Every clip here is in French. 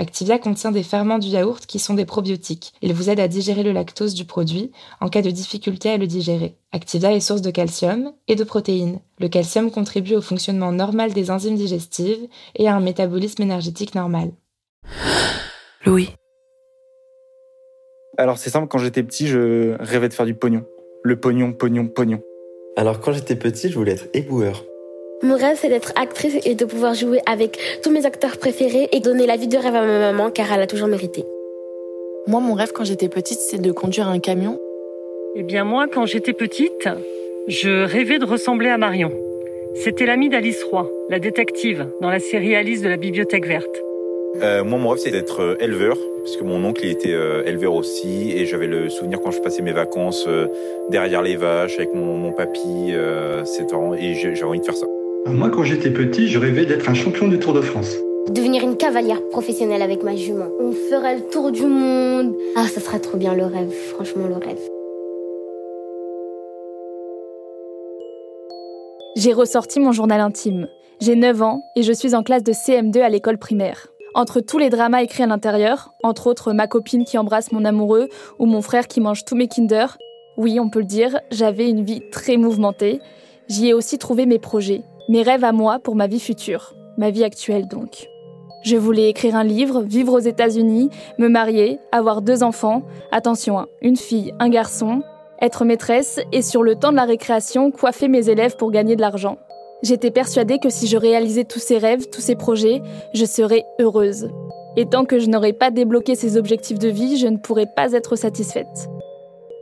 Activia contient des ferments du yaourt qui sont des probiotiques. Ils vous aident à digérer le lactose du produit en cas de difficulté à le digérer. Activia est source de calcium et de protéines. Le calcium contribue au fonctionnement normal des enzymes digestives et à un métabolisme énergétique normal. Louis. Alors c'est simple, quand j'étais petit, je rêvais de faire du pognon. Le pognon, pognon, pognon. Alors quand j'étais petit, je voulais être éboueur. Mon rêve, c'est d'être actrice et de pouvoir jouer avec tous mes acteurs préférés et donner la vie de rêve à ma maman car elle a toujours mérité. Moi, mon rêve quand j'étais petite, c'est de conduire un camion. Eh bien, moi, quand j'étais petite, je rêvais de ressembler à Marion. C'était l'amie d'Alice Roy, la détective, dans la série Alice de la Bibliothèque Verte. Euh, moi, mon rêve, c'est d'être euh, éleveur, parce que mon oncle il était euh, éleveur aussi, et j'avais le souvenir quand je passais mes vacances derrière les vaches avec mon, mon papy, et j'ai envie de faire ça. Moi, quand j'étais petit, je rêvais d'être un champion du Tour de France. Devenir une cavalière professionnelle avec ma jument. On ferait le tour du monde. Ah, ça serait trop bien le rêve, franchement le rêve. J'ai ressorti mon journal intime. J'ai 9 ans et je suis en classe de CM2 à l'école primaire. Entre tous les dramas écrits à l'intérieur, entre autres ma copine qui embrasse mon amoureux ou mon frère qui mange tous mes Kinder, oui, on peut le dire, j'avais une vie très mouvementée. J'y ai aussi trouvé mes projets, mes rêves à moi pour ma vie future, ma vie actuelle donc. Je voulais écrire un livre, vivre aux États-Unis, me marier, avoir deux enfants, attention, hein, une fille, un garçon, être maîtresse et sur le temps de la récréation, coiffer mes élèves pour gagner de l'argent. J'étais persuadée que si je réalisais tous ces rêves, tous ces projets, je serais heureuse. Et tant que je n'aurais pas débloqué ces objectifs de vie, je ne pourrais pas être satisfaite.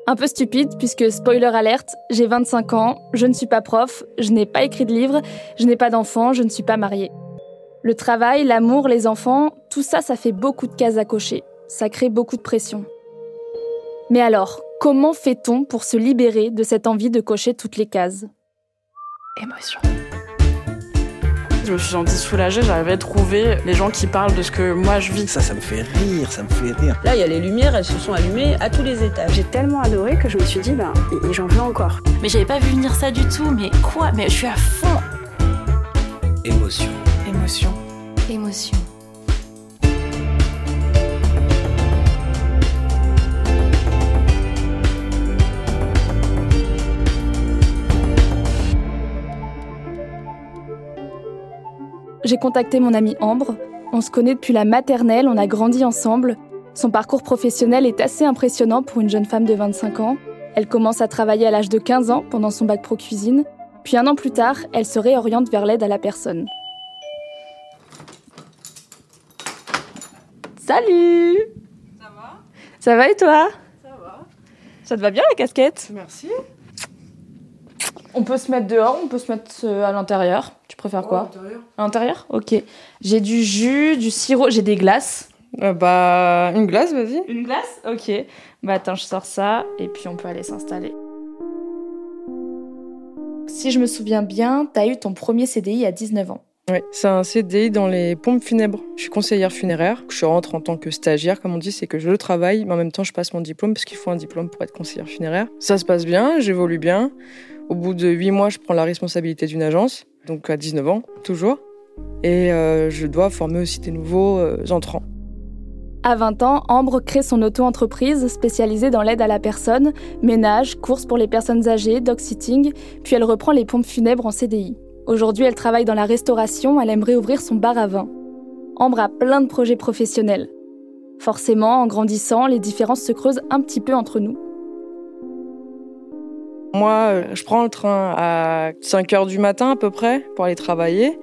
Un peu stupide puisque, spoiler alerte, j'ai 25 ans, je ne suis pas prof, je n'ai pas écrit de livre, je n'ai pas d'enfant, je ne suis pas mariée. Le travail, l'amour, les enfants, tout ça, ça fait beaucoup de cases à cocher. Ça crée beaucoup de pression. Mais alors, comment fait-on pour se libérer de cette envie de cocher toutes les cases? Émotion. Je me suis sentie soulagée, j'arrivais à trouver les gens qui parlent de ce que moi je vis. Ça, ça me fait rire, ça me fait rire. Là, il y a les lumières, elles se sont allumées à tous les étages. J'ai tellement adoré que je me suis dit, ben, j'en veux encore. Mais j'avais pas vu venir ça du tout, mais quoi? Mais je suis à fond Émotion. Émotion. Émotion. J'ai contacté mon amie Ambre. On se connaît depuis la maternelle, on a grandi ensemble. Son parcours professionnel est assez impressionnant pour une jeune femme de 25 ans. Elle commence à travailler à l'âge de 15 ans pendant son bac pro cuisine. Puis un an plus tard, elle se réoriente vers l'aide à la personne. Salut Ça va? Ça va et toi? Ça va. Ça te va bien la casquette? Merci. On peut se mettre dehors, on peut se mettre euh, à l'intérieur. Tu préfères quoi À l'intérieur. À l'intérieur Ok. J'ai du jus, du sirop, j'ai des glaces. Euh, bah, une glace, vas-y. Une glace Ok. Bah attends, je sors ça et puis on peut aller s'installer. Si je me souviens bien, t'as eu ton premier CDI à 19 ans. Oui, c'est un CDI dans les pompes funèbres. Je suis conseillère funéraire. Je rentre en tant que stagiaire, comme on dit, c'est que je travaille, mais en même temps, je passe mon diplôme parce qu'il faut un diplôme pour être conseillère funéraire. Ça se passe bien, j'évolue bien. Au bout de 8 mois, je prends la responsabilité d'une agence, donc à 19 ans, toujours. Et euh, je dois former aussi des nouveaux euh, entrants. À 20 ans, Ambre crée son auto-entreprise spécialisée dans l'aide à la personne, ménage, courses pour les personnes âgées, dog-sitting, puis elle reprend les pompes funèbres en CDI. Aujourd'hui, elle travaille dans la restauration, elle aimerait ouvrir son bar à vin. Ambre a plein de projets professionnels. Forcément, en grandissant, les différences se creusent un petit peu entre nous. Moi, euh, je prends le train à 5 h du matin à peu près pour aller travailler.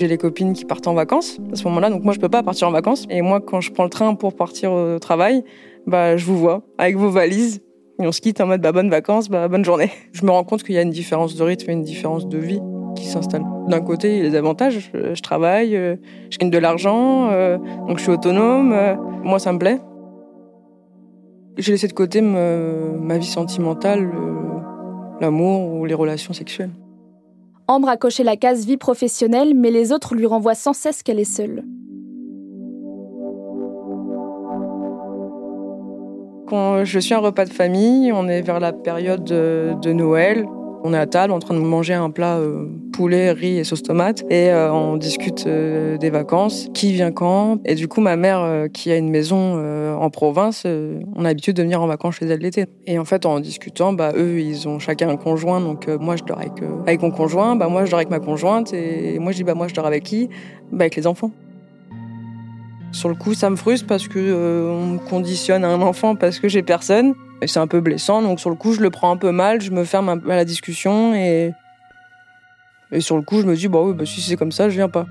J'ai les copines qui partent en vacances à ce moment-là, donc moi je peux pas partir en vacances. Et moi, quand je prends le train pour partir au travail, bah je vous vois avec vos valises et on se quitte en mode bah bonnes vacances, bah bonne journée. Je me rends compte qu'il y a une différence de rythme et une différence de vie qui s'installe. D'un côté, il y a les avantages, je, travaille, euh, je gagne de l'argent, euh, donc je suis autonome. Euh, moi, ça me plaît. J'ai laissé de côté ma vie sentimentale, l'amour ou les relations sexuelles. Ambre a coché la case vie professionnelle, mais les autres lui renvoient sans cesse qu'elle est seule. Quand je suis un repas de famille, on est vers la période de Noël, on est à table en train de manger un plat euh, poulet, riz et sauce tomate et euh, on discute euh, des vacances, qui vient quand? Et du coup, ma mère, qui a une maison en province, on a l'habitude de venir en vacances chez elle l'été. Et en fait, en discutant, bah, eux, ils ont chacun un conjoint. Donc moi, je dors avec, avec mon conjoint, bah, moi, je dors avec ma conjointe. Et moi, je dis, bah, moi, je dors avec qui? Bah, Avec les enfants. Sur le coup, ça me frustre parce que on me conditionne à un enfant parce que j'ai personne. Et c'est un peu blessant, donc sur le coup, je le prends un peu mal, je me ferme un peu à la discussion et. Et sur le coup, je me dis, bah oui, bah si c'est comme ça, je viens pas.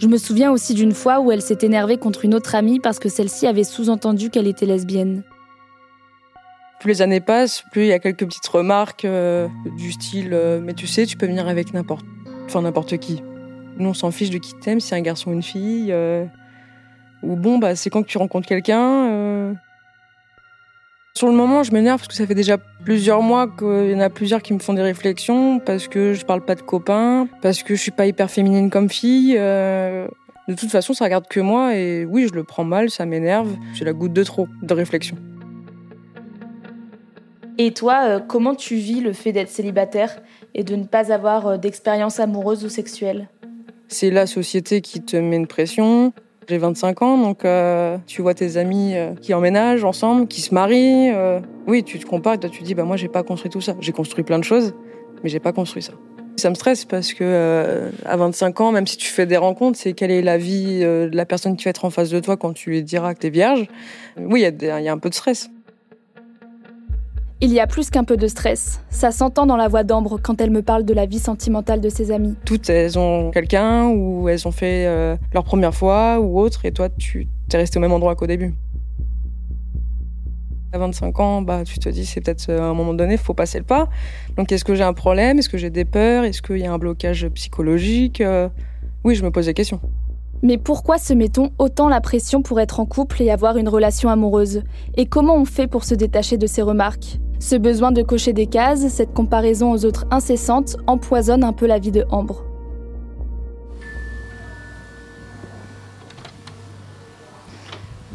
Je me souviens aussi d'une fois où elle s'est énervée contre une autre amie parce que celle-ci avait sous-entendu qu'elle était lesbienne. Plus les années passent, plus il y a quelques petites remarques euh, du style euh, Mais tu sais, tu peux venir avec n'importe enfin, n'importe qui. Nous, on s'en fiche de qui t'aimes, si c'est un garçon ou une fille. Euh, ou bon, bah, c'est quand que tu rencontres quelqu'un. Sur le moment, je m'énerve parce que ça fait déjà plusieurs mois qu'il y en a plusieurs qui me font des réflexions parce que je parle pas de copains, parce que je suis pas hyper féminine comme fille. Euh, de toute façon, ça regarde que moi et oui, je le prends mal, ça m'énerve. J'ai la goutte de trop de réflexion. Et toi, euh, comment tu vis le fait d'être célibataire et de ne pas avoir euh, d'expérience amoureuse ou sexuelle? C'est la société qui te met une pression. J'ai 25 ans, donc euh, tu vois tes amis euh, qui emménagent ensemble, qui se marient. Euh, oui, tu te compares toi tu dis, bah moi j'ai pas construit tout ça. J'ai construit plein de choses, mais j'ai pas construit ça. Ça me stresse parce que à 25 ans, même si tu fais des rencontres, c'est quelle est la vie de la personne qui va être en face de toi quand tu lui diras que t'es vierge. Oui, il y, y, a un peu de stress. Il y a plus qu'un peu de stress. Ça s'entend dans la voix d'Ambre quand elle me parle de la vie sentimentale de ses amies. Toutes, elles ont quelqu'un ou elles ont fait euh, leur première fois ou autre, et toi, tu t'es resté au même endroit qu'au début. À 25 ans, bah, tu te dis, c'est peut-être euh, à un moment donné, il faut passer le pas. Donc, est-ce que j'ai un problème? Est-ce que j'ai des peurs? Est-ce qu'il y a un blocage psychologique? Euh, Oui, je me pose des questions. Mais pourquoi se met-on autant la pression pour être en couple et avoir une relation amoureuse? Et comment on fait pour se détacher de ces remarques? Ce besoin de cocher des cases, cette comparaison aux autres incessante, empoisonne un peu la vie de Ambre.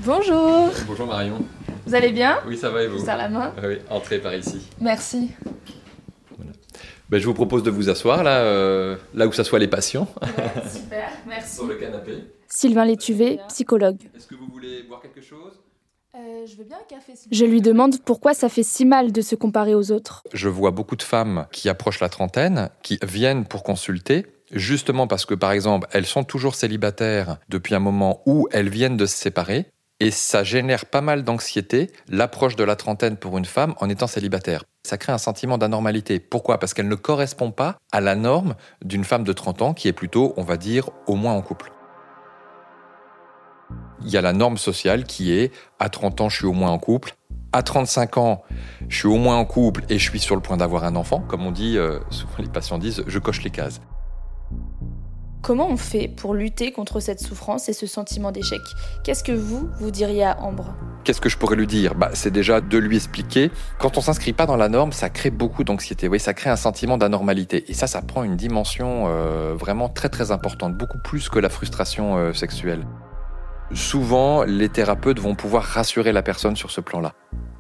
Bonjour Bonjour Marion. Vous allez bien? Oui, ça va et vous? Je la main? Oui, entrez par ici. Merci. Ben, je vous propose de vous asseoir là, euh, là où s'assoient les patients. super, merci. Sur le canapé. Sylvain Létuvé, psychologue. Est-ce que vous voulez boire quelque chose? Euh, je veux bien un café. Je lui demande pourquoi ça fait si mal de se comparer aux autres. Je vois beaucoup de femmes qui approchent la trentaine, qui viennent pour consulter, justement parce que, par exemple, elles sont toujours célibataires depuis un moment où elles viennent de se séparer, et ça génère pas mal d'anxiété, l'approche de la trentaine pour une femme en étant célibataire. Ça crée un sentiment d'anormalité. Pourquoi? Parce qu'elle ne correspond pas à la norme d'une femme de 30 ans qui est plutôt, on va dire, au moins en couple. Il y a la norme sociale qui est à 30 ans, je suis au moins en couple. À 35 ans, je suis au moins en couple et je suis sur le point d'avoir un enfant. Comme on dit, euh, souvent les patients disent, je coche les cases. Comment on fait pour lutter contre cette souffrance et ce sentiment d'échec? Qu'est-ce que vous, vous diriez à Ambre? Qu'est-ce que je pourrais lui dire? Bah, C'est déjà de lui expliquer. Quand on s'inscrit pas dans la norme, ça crée beaucoup d'anxiété. Oui, ça crée un sentiment d'anormalité. Et ça, ça prend une dimension euh, vraiment très très importante, beaucoup plus que la frustration euh, sexuelle. Souvent, les thérapeutes vont pouvoir rassurer la personne sur ce plan-là.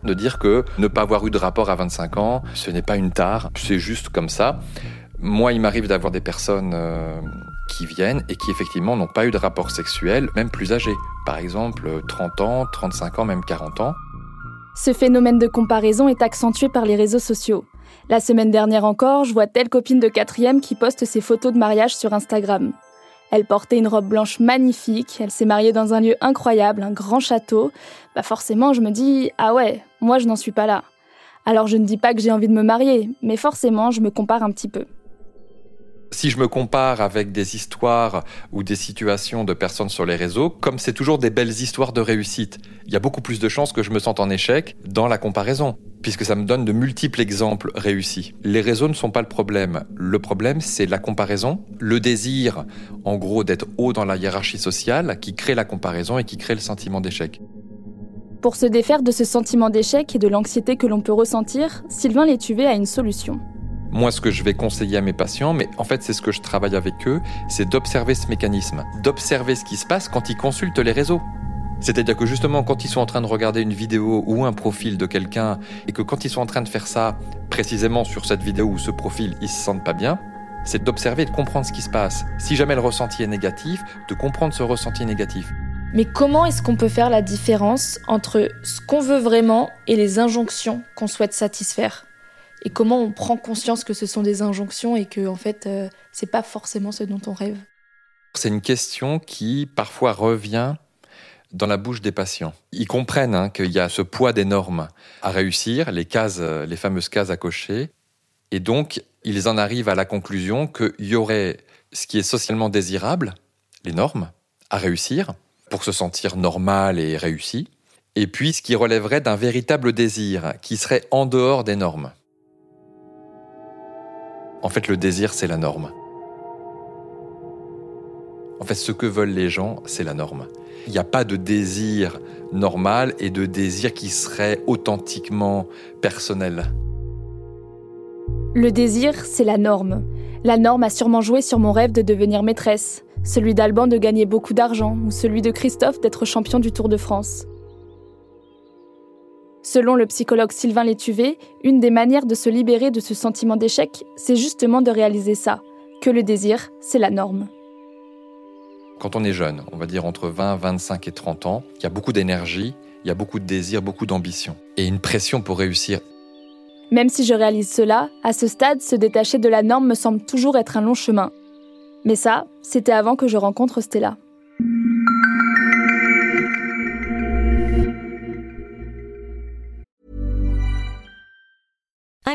De dire que ne pas avoir eu de rapport à 25 ans, ce n'est pas une tare, c'est juste comme ça. Moi, il m'arrive d'avoir des personnes euh, qui viennent et qui effectivement n'ont pas eu de rapport sexuel, même plus âgés. Par exemple, 30 ans, 35 ans, même 40 ans. Ce phénomène de comparaison est accentué par les réseaux sociaux. La semaine dernière encore, je vois telle copine de quatrième qui poste ses photos de mariage sur Instagram. Elle portait une robe blanche magnifique, elle s'est mariée dans un lieu incroyable, un grand château. Bah forcément, je me dis ah ouais, moi je n'en suis pas là. Alors je ne dis pas que j'ai envie de me marier, mais forcément, je me compare un petit peu. Si je me compare avec des histoires ou des situations de personnes sur les réseaux, comme c'est toujours des belles histoires de réussite, il y a beaucoup plus de chances que je me sente en échec dans la comparaison, puisque ça me donne de multiples exemples réussis. Les réseaux ne sont pas le problème. Le problème, c'est la comparaison, le désir, en gros, d'être haut dans la hiérarchie sociale, qui crée la comparaison et qui crée le sentiment d'échec. Pour se défaire de ce sentiment d'échec et de l'anxiété que l'on peut ressentir, Sylvain Létuvé a une solution. Moi, ce que je vais conseiller à mes patients, mais en fait, c'est ce que je travaille avec eux, c'est d'observer ce mécanisme, d'observer ce qui se passe quand ils consultent les réseaux. C'est-à-dire que justement, quand ils sont en train de regarder une vidéo ou un profil de quelqu'un, et que quand ils sont en train de faire ça, précisément sur cette vidéo ou ce profil, ils se sentent pas bien, c'est d'observer et de comprendre ce qui se passe. Si jamais le ressenti est négatif, de comprendre ce ressenti négatif. Mais comment est-ce qu'on peut faire la différence entre ce qu'on veut vraiment et les injonctions qu'on souhaite satisfaire? Et comment on prend conscience que ce sont des injonctions et que en fait euh, c'est pas forcément ce dont on rêve. C'est une question qui parfois revient dans la bouche des patients. Ils comprennent hein, qu'il y a ce poids des normes à réussir, les cases, les fameuses cases à cocher, et donc ils en arrivent à la conclusion qu'il y aurait ce qui est socialement désirable, les normes, à réussir pour se sentir normal et réussi, et puis ce qui relèverait d'un véritable désir qui serait en dehors des normes. En fait, le désir, c'est la norme. En fait, ce que veulent les gens, c'est la norme. Il n'y a pas de désir normal et de désir qui serait authentiquement personnel. Le désir, c'est la norme. La norme a sûrement joué sur mon rêve de devenir maîtresse, celui d'Alban de gagner beaucoup d'argent ou celui de Christophe d'être champion du Tour de France. Selon le psychologue Sylvain Létuvé, une des manières de se libérer de ce sentiment d'échec, c'est justement de réaliser ça, que le désir, c'est la norme. Quand on est jeune, on va dire entre 20, 25 et 30 ans, il y a beaucoup d'énergie, il y a beaucoup de désir, beaucoup d'ambition et une pression pour réussir. Même si je réalise cela, à ce stade, se détacher de la norme me semble toujours être un long chemin. Mais ça, c'était avant que je rencontre Stella.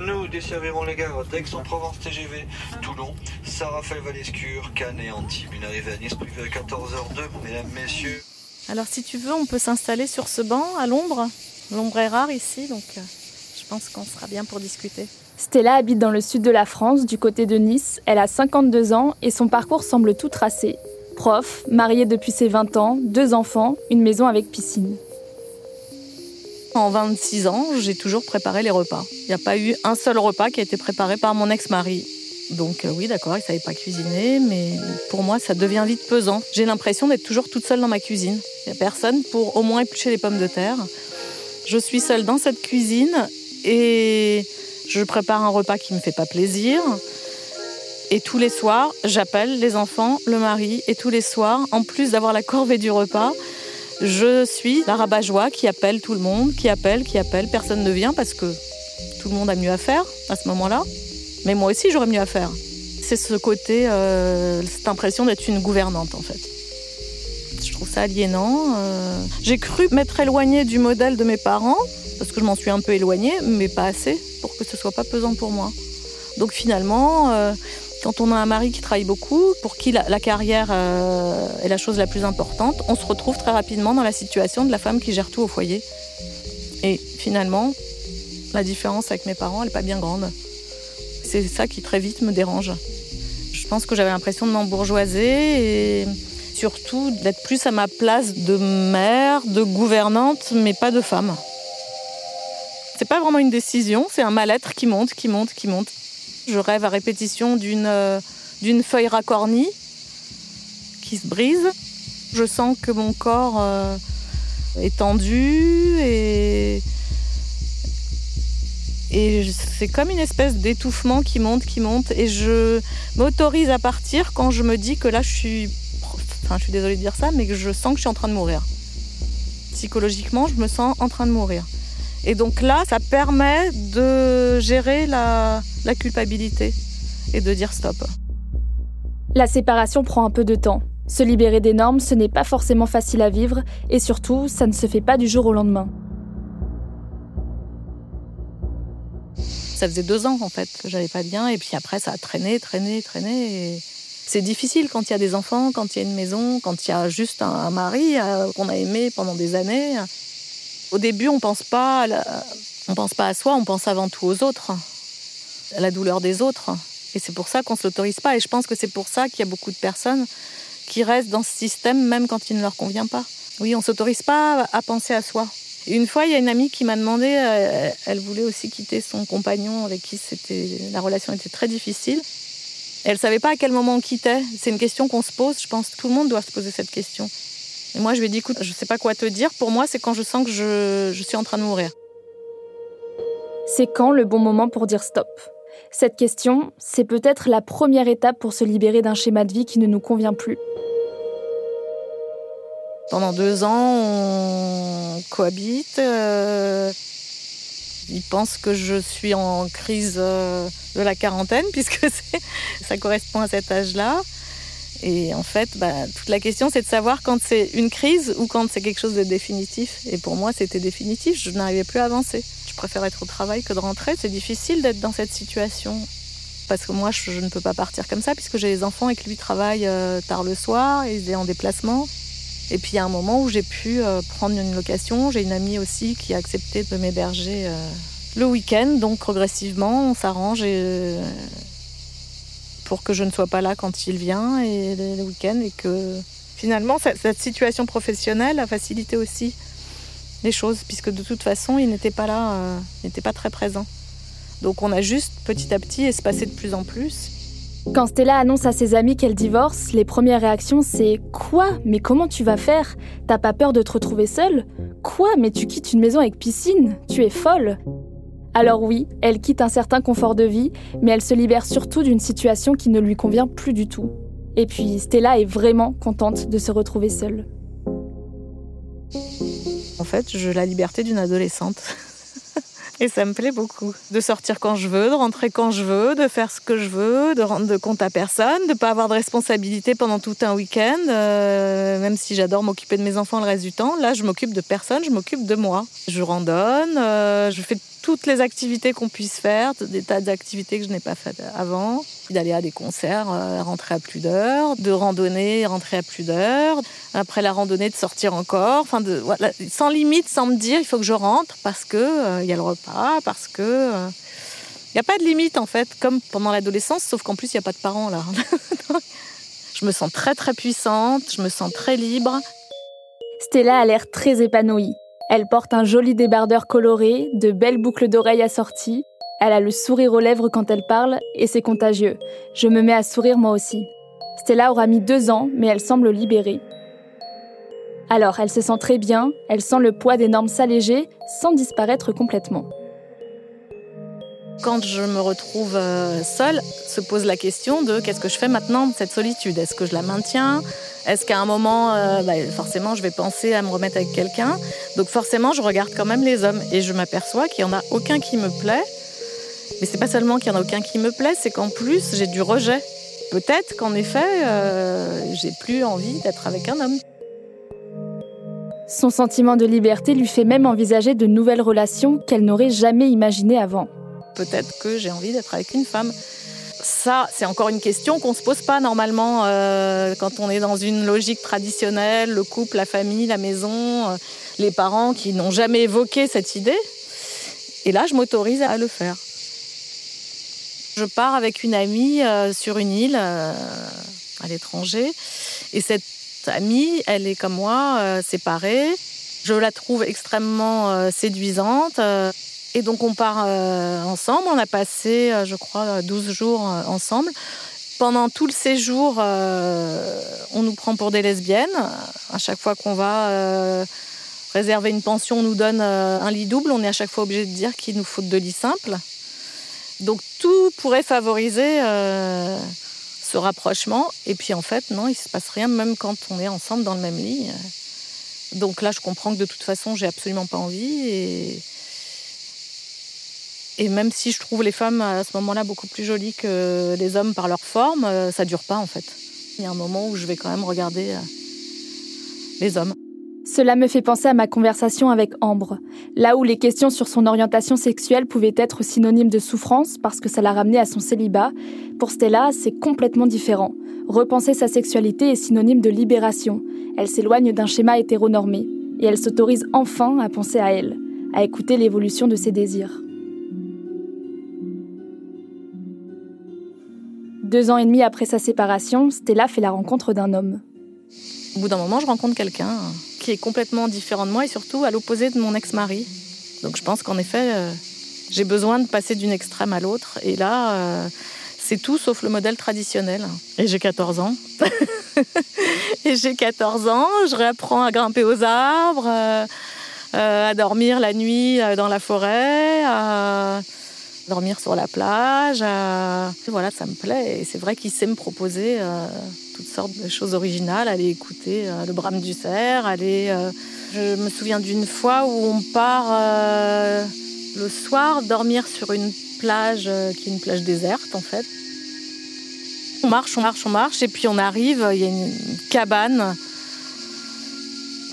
Nous desservirons les gares d'Aix-en-Provence TGV, Toulon, Saint-Raphaël-Valescure, Cannes et Antibes. Une arrivée à Nice prévue à 14h02, mesdames, messieurs. Alors si tu veux, on peut s'installer sur ce banc à l'ombre. L'ombre est rare ici, donc euh, je pense qu'on sera bien pour discuter. Stella habite dans le sud de la France, du côté de Nice. Elle a 52 ans et son parcours semble tout tracé. Prof, mariée depuis ses 20 ans, deux enfants, une maison avec piscine. En 26 ans, j'ai toujours préparé les repas. Il n'y a pas eu un seul repas qui a été préparé par mon ex-mari. Donc euh, oui, d'accord, il savait pas cuisiner, mais pour moi, ça devient vite pesant. J'ai l'impression d'être toujours toute seule dans ma cuisine. Il n'y a personne pour au moins éplucher les pommes de terre. Je suis seule dans cette cuisine et je prépare un repas qui ne me fait pas plaisir. Et tous les soirs, j'appelle les enfants, le mari, et tous les soirs, en plus d'avoir la corvée du repas, je suis la rabat-joie qui appelle tout le monde, qui appelle, qui appelle, personne ne vient parce que tout le monde a mieux à faire à ce moment-là. Mais moi aussi, j'aurais mieux à faire. C'est ce côté, euh, cette impression d'être une gouvernante, en fait. Je trouve ça aliénant. Euh. J'ai cru m'être éloignée du modèle de mes parents, parce que je m'en suis un peu éloignée, mais pas assez pour que ce soit pas pesant pour moi. Donc finalement, euh, quand on a un mari qui travaille beaucoup, pour qui la, carrière est la chose la plus importante, on se retrouve très rapidement dans la situation de la femme qui gère tout au foyer. Et finalement, la différence avec mes parents, elle n'est pas bien grande. C'est ça qui très vite me dérange. Je pense que j'avais l'impression de m'embourgeoiser et surtout d'être plus à ma place de mère, de gouvernante, mais pas de femme. C'est pas vraiment une décision, c'est un mal-être qui monte, qui monte, qui monte. Je rêve à répétition d'une euh, d'une feuille racornie qui se brise. Je sens que mon corps euh, est tendu et et c'est comme une espèce d'étouffement qui monte, qui monte. Et je m'autorise à partir quand je me dis que là, je suis. Enfin, je suis désolée de dire ça, mais que je sens que je suis en train de mourir. Psychologiquement, je me sens en train de mourir. Et donc là, ça permet de gérer la, la culpabilité et de dire stop. La séparation prend un peu de temps. Se libérer des normes, ce n'est pas forcément facile à vivre, et surtout, ça ne se fait pas du jour au lendemain. Ça faisait deux ans en fait que j'allais pas bien et puis après ça a traîné, traîné, traîné. C'est difficile quand il y a des enfants, quand il y a une maison, quand il y a juste un, mari euh, qu'on a aimé pendant des années. Au début, on pense pas, on pense pas à soi, on pense avant tout aux autres, à la douleur des autres. Et c'est pour ça qu'on ne s'autorise pas. Et je pense que c'est pour ça qu'il y a beaucoup de personnes qui restent dans ce système même quand il ne leur convient pas. Oui, on s'autorise pas à penser à soi. Une fois, il y a une amie qui m'a demandé, euh, elle voulait aussi quitter son compagnon avec qui la relation était très difficile. Elle savait pas à quel moment on quittait. C'est une question qu'on se pose. Je pense que tout le monde doit se poser cette question. Et moi, je lui ai dit, écoute, je ne sais pas quoi te dire. Pour moi, c'est quand je sens que je, je suis en train de mourir. C'est quand le bon moment pour dire stop Cette question, c'est peut-être la première étape pour se libérer d'un schéma de vie qui ne nous convient plus. Pendant deux ans, on cohabite. Euh, il pense que je suis en crise euh, de la quarantaine, puisque ça correspond à cet âge-là. Et en fait, bah, toute la question, c'est de savoir quand c'est une crise ou quand c'est quelque chose de définitif. Et pour moi, c'était définitif. Je n'arrivais plus à avancer. Je préfère être au travail que de rentrer. C'est difficile d'être dans cette situation. Parce que moi, je, ne peux pas partir comme ça, puisque j'ai les enfants et que lui travaille euh, tard le soir, et il est en déplacement. Et puis il y a un moment où j'ai pu euh, prendre une location. J'ai une amie aussi qui a accepté de m'héberger euh, le week-end. Donc progressivement, on s'arrange euh, pour que je ne sois pas là quand il vient et le week-end et que finalement cette situation professionnelle a facilité aussi les choses puisque de toute façon il n'était pas là, il n'était pas très présent. Donc on a juste petit à petit espacé de plus en plus. Quand Stella annonce à ses amis qu'elle divorce, les premières réactions c'est Quoi? Mais comment tu vas faire? T'as pas peur de te retrouver seule? Quoi? Mais tu quittes une maison avec piscine? Tu es folle Alors oui, elle quitte un certain confort de vie, mais elle se libère surtout d'une situation qui ne lui convient plus du tout. Et puis Stella est vraiment contente de se retrouver seule. En fait, je la liberté d'une adolescente. Et ça me plaît beaucoup. De sortir quand je veux, de rentrer quand je veux, de faire ce que je veux, de rendre compte à personne, de ne pas avoir de responsabilité pendant tout un week-end. Euh, même si j'adore m'occuper de mes enfants le reste du temps, là, je m'occupe de personne, je m'occupe de moi. Je randonne, euh, je fais toutes les activités qu'on puisse faire, des tas d'activités que je n'ai pas faites avant, d'aller à des concerts, euh, rentrer à plus d'heures, de randonner, rentrer à plus d'heures, après la randonnée de sortir encore, enfin sans limite, sans me dire il faut que je rentre parce que euh, il y a le repas, parce que euh, il n'y a pas de limite en fait, comme pendant l'adolescence, sauf qu'en plus il n'y a pas de parents là. je me sens très très puissante, je me sens très libre. Stella a l'air très épanouie. Elle porte un joli débardeur coloré, de belles boucles d'oreilles assorties. Elle a le sourire aux lèvres quand elle parle et c'est contagieux. Je me mets à sourire moi aussi. Stella aura mis deux ans, mais elle semble libérée. Alors, elle se sent très bien, elle sent le poids des normes s'alléger sans disparaître complètement. Quand je me retrouve euh, seule, se pose la question de qu'est-ce que je fais maintenant de cette solitude? Est-ce que je la maintiens? Est-ce qu'à un moment, euh, bah, forcément, je vais penser à me remettre avec quelqu'un? Donc forcément, je regarde quand même les hommes et je m'aperçois qu'il n'y en a aucun qui me plaît. Mais c'est pas seulement qu'il y en a aucun qui me plaît, c'est qu'en plus j'ai du rejet. Peut-être qu'en effet, euh, j'ai plus envie d'être avec un homme. Son sentiment de liberté lui fait même envisager de nouvelles relations qu'elle n'aurait jamais imaginées avant. Peut-être que j'ai envie d'être avec une femme. Ça, c'est encore une question qu'on ne se pose pas normalement euh, quand on est dans une logique traditionnelle, le couple, la famille, la maison, euh, les parents qui n'ont jamais évoqué cette idée. Et là, je m'autorise à le faire. Je pars avec une amie euh, sur une île à l'étranger. Et cette amie, elle est comme moi, séparée. Je la trouve extrêmement séduisante. Et donc on part euh, ensemble, on a passé, euh, je crois, 12 jours euh, ensemble. Pendant tout le séjour, on nous prend pour des lesbiennes. À chaque fois qu'on va réserver une pension, on nous donne un lit double. On est à chaque fois obligé de dire qu'il nous faut deux lits simples. Donc tout pourrait favoriser ce rapprochement. Et puis en fait, non, il ne se passe rien, même quand on est ensemble dans le même lit. Donc là, je comprends que de toute façon, j'ai absolument pas envie. Et même si je trouve les femmes à ce moment-là beaucoup plus jolies que les hommes par leur forme, euh, ça dure pas en fait. Il y a un moment où je vais quand même regarder euh, les hommes. Cela me fait penser à ma conversation avec Ambre, là où les questions sur son orientation sexuelle pouvaient être synonymes de souffrance parce que ça l'a ramenée à son célibat. Pour Stella, c'est complètement différent. Repenser sa sexualité est synonyme de libération. Elle s'éloigne d'un schéma hétéronormé et elle s'autorise enfin à penser à elle, à écouter l'évolution de ses désirs. Deux ans et demi après sa séparation, Stella fait la rencontre d'un homme. Au bout d'un moment, je rencontre quelqu'un qui est complètement différent de moi et surtout à l'opposé de mon ex-mari. Donc je pense qu'en effet, euh, j'ai besoin de passer d'une extrême à l'autre. Et là, euh, c'est tout sauf le modèle traditionnel. Et j'ai 14 ans. et j'ai 14 ans, je réapprends à grimper aux arbres, euh, à dormir la nuit dans la forêt, à dormir sur la plage. Euh, voilà, ça me plaît. Et c'est vrai qu'il sait me proposer euh, toutes sortes de choses originales, aller écouter euh, le brame du cerf, aller. je me souviens d'une fois où on part le soir dormir sur une plage qui est une plage déserte en fait. On marche, on marche, on marche, et puis on arrive, il y a une cabane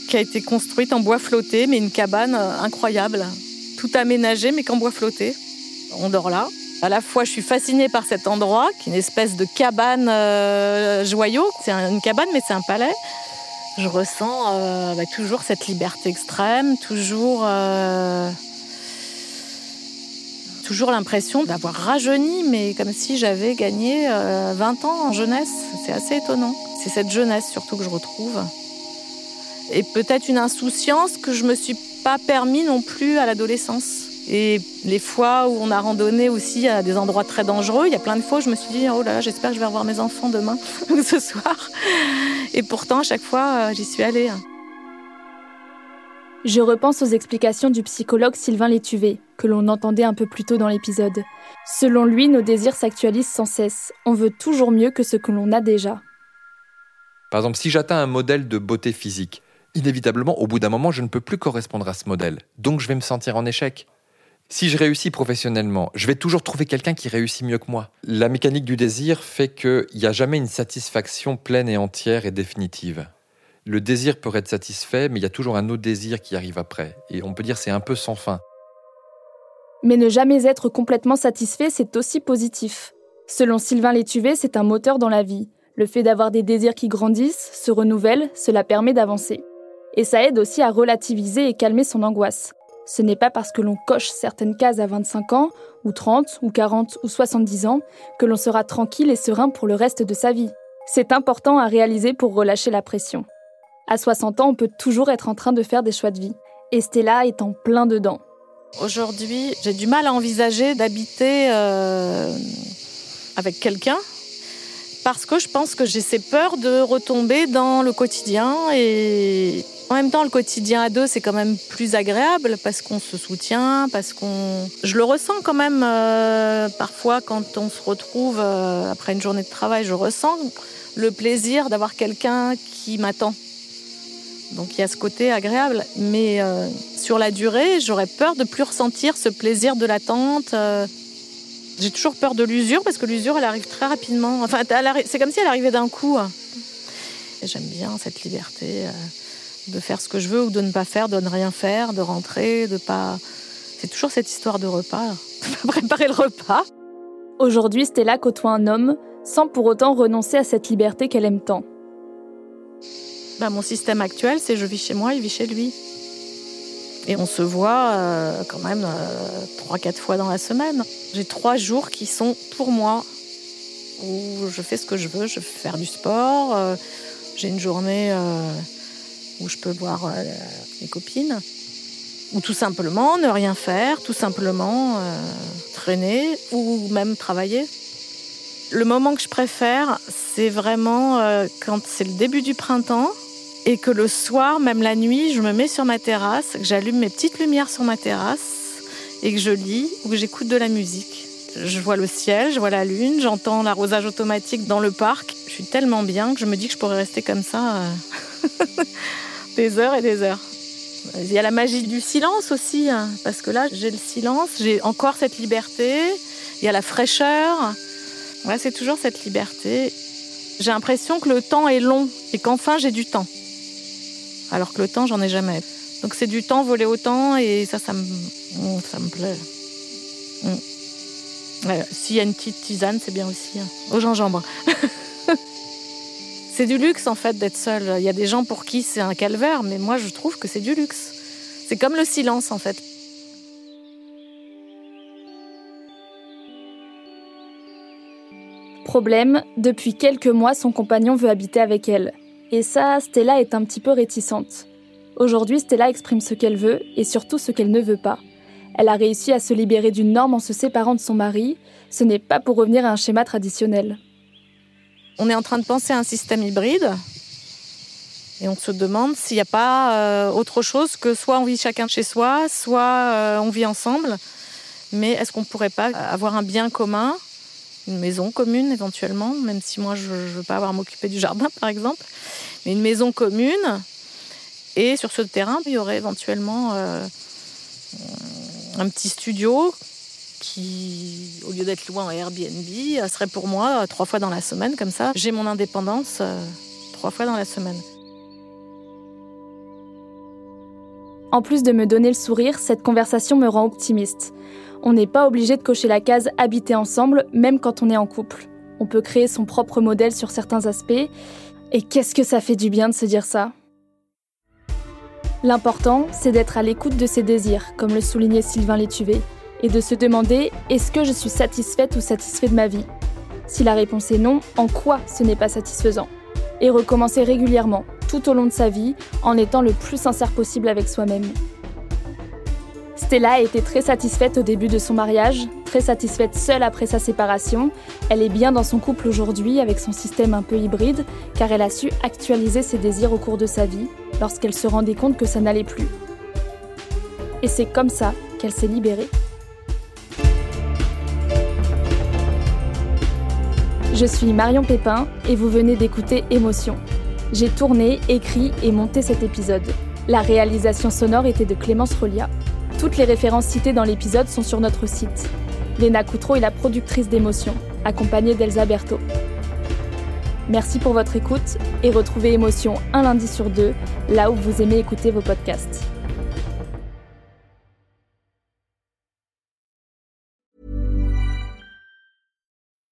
qui a été construite en bois flotté, mais une cabane incroyable, tout aménagé, mais qu'en bois flotté on dort là. À la fois, je suis fascinée par cet endroit, qui est une espèce de cabane euh, joyau. C'est une cabane, mais c'est un palais. Je ressens euh, bah, toujours cette liberté extrême, toujours, euh, toujours l'impression d'avoir rajeuni, mais comme si j'avais gagné 20 ans en jeunesse. C'est assez étonnant. C'est cette jeunesse surtout que je retrouve. Et peut-être une insouciance que je me suis pas permis non plus à l'adolescence. Et les fois où on a randonné aussi à des endroits très dangereux, il y a plein de fois où je me suis dit oh là là, j'espère que je vais revoir mes enfants demain ou ce soir. Et pourtant, à chaque fois, euh, j'y suis allée. Je repense aux explications du psychologue Sylvain Létuvé, que l'on entendait un peu plus tôt dans l'épisode. Selon lui, nos désirs s'actualisent sans cesse. On veut toujours mieux que ce que l'on a déjà. Par exemple, si j'atteins un modèle de beauté physique, inévitablement, au bout d'un moment, je ne peux plus correspondre à ce modèle. Donc, je vais me sentir en échec. Si je réussis professionnellement, je vais toujours trouver quelqu'un qui réussit mieux que moi. La mécanique du désir fait qu'il n'y a jamais une satisfaction pleine et entière et définitive. Le désir peut être satisfait, mais il y a toujours un autre désir qui arrive après. Et on peut dire c'est un peu sans fin. Mais ne jamais être complètement satisfait, c'est aussi positif. Selon Sylvain Létuvé, c'est un moteur dans la vie. Le fait d'avoir des désirs qui grandissent, se renouvellent, cela permet d'avancer. Et ça aide aussi à relativiser et calmer son angoisse. Ce n'est pas parce que l'on coche certaines cases à 25 ans, ou 30, ou 40, ou 70 ans, que l'on sera tranquille et serein pour le reste de sa vie. C'est important à réaliser pour relâcher la pression. À 60 ans, on peut toujours être en train de faire des choix de vie. Et Stella est en plein dedans. Aujourd'hui, j'ai du mal à envisager d'habiter euh, avec quelqu'un parce que je pense que j'ai ces peurs de retomber dans le quotidien et en même temps, le quotidien à deux, c'est quand même plus agréable parce qu'on se soutient, parce qu'on. Je le ressens quand même euh, parfois quand on se retrouve euh, après une journée de travail. Je ressens le plaisir d'avoir quelqu'un qui m'attend. Donc il y a ce côté agréable. Mais euh, sur la durée, j'aurais peur de plus ressentir ce plaisir de l'attente. J'ai toujours peur de l'usure parce que l'usure, elle arrive très rapidement. Enfin, c'est comme si elle arrivait d'un coup. J'aime bien cette liberté de faire ce que je veux ou de ne pas faire, de ne rien faire, de rentrer, de pas. C'est toujours cette histoire de repas, de préparer le repas. Aujourd'hui, Stella côtoie un homme sans pour autant renoncer à cette liberté qu'elle aime tant. Bah, mon système actuel, c'est je vis chez moi, il vit chez lui. Et on se voit euh, quand même euh, trois, quatre fois dans la semaine. J'ai trois jours qui sont pour moi, où je fais ce que je veux. Je vais faire du sport. Euh, j'ai une journée où je peux voir mes copines. Ou tout simplement ne rien faire, tout simplement traîner ou même travailler. Le moment que je préfère, c'est vraiment quand c'est le début du printemps et que le soir, même la nuit, je me mets sur ma terrasse, que j'allume mes petites lumières sur ma terrasse et que je lis ou que j'écoute de la musique. Je vois le ciel, je vois la lune, j'entends l'arrosage automatique dans le parc. Je suis tellement bien que je me dis que je pourrais rester comme ça euh, des heures et des heures. Il y a la magie du silence aussi, hein, parce que là, j'ai le silence, j'ai encore cette liberté, il y a la fraîcheur. Ouais, c'est toujours cette liberté. J'ai l'impression que le temps est long et qu'enfin j'ai du temps alors que le temps, j'en ai jamais. Donc c'est du temps volé au temps et ça, ça me, mm, ça me plaît. Mm. S'il y a une petite tisane, c'est bien aussi. Hein. Au gingembre. c'est du luxe en fait d'être seul. Il y a des gens pour qui c'est un calvaire, mais moi je trouve que c'est du luxe. C'est comme le silence en fait. Problème, depuis quelques mois, son compagnon veut habiter avec elle. Et ça, Stella est un petit peu réticente. Aujourd'hui, Stella exprime ce qu'elle veut et surtout ce qu'elle ne veut pas. Elle a réussi à se libérer d'une norme en se séparant de son mari. Ce n'est pas pour revenir à un schéma traditionnel. On est en train de penser à un système hybride. Et on se demande s'il n'y a pas euh, autre chose que soit on vit chacun chez soi, soit euh, on vit ensemble. Mais est-ce qu'on ne pourrait pas avoir un bien commun une maison commune éventuellement, même si moi je ne veux pas avoir à m'occuper du jardin par exemple, mais une maison commune. Et sur ce terrain, il y aurait éventuellement euh, un petit studio qui, au lieu d'être loin en Airbnb, serait pour moi trois fois dans la semaine, comme ça j'ai mon indépendance euh, trois fois dans la semaine. En plus de me donner le sourire, cette conversation me rend optimiste. On n'est pas obligé de cocher la case habiter ensemble, même quand on est en couple. On peut créer son propre modèle sur certains aspects. Et qu'est-ce que ça fait du bien de se dire ça? L'important, c'est d'être à l'écoute de ses désirs, comme le soulignait Sylvain Létuvé, et de se demander est-ce que je suis satisfaite ou satisfait de ma vie? Si la réponse est non, en quoi ce n'est pas satisfaisant? Et recommencer régulièrement, tout au long de sa vie, en étant le plus sincère possible avec soi-même. Stella a été très satisfaite au début de son mariage, très satisfaite seule après sa séparation. Elle est bien dans son couple aujourd'hui avec son système un peu hybride, car elle a su actualiser ses désirs au cours de sa vie, lorsqu'elle se rendait compte que ça n'allait plus. Et c'est comme ça qu'elle s'est libérée. Je suis Marion Pépin et vous venez d'écouter Émotion. J'ai tourné, écrit et monté cet épisode. La réalisation sonore était de Clémence Rolia. Toutes les références citées dans l'épisode sont sur notre site. Léna Coutreau est la productrice d'émotion, accompagnée d'Elsa Berthaud. Merci pour votre écoute et retrouvez Émotion un lundi sur deux, là où vous aimez écouter vos podcasts.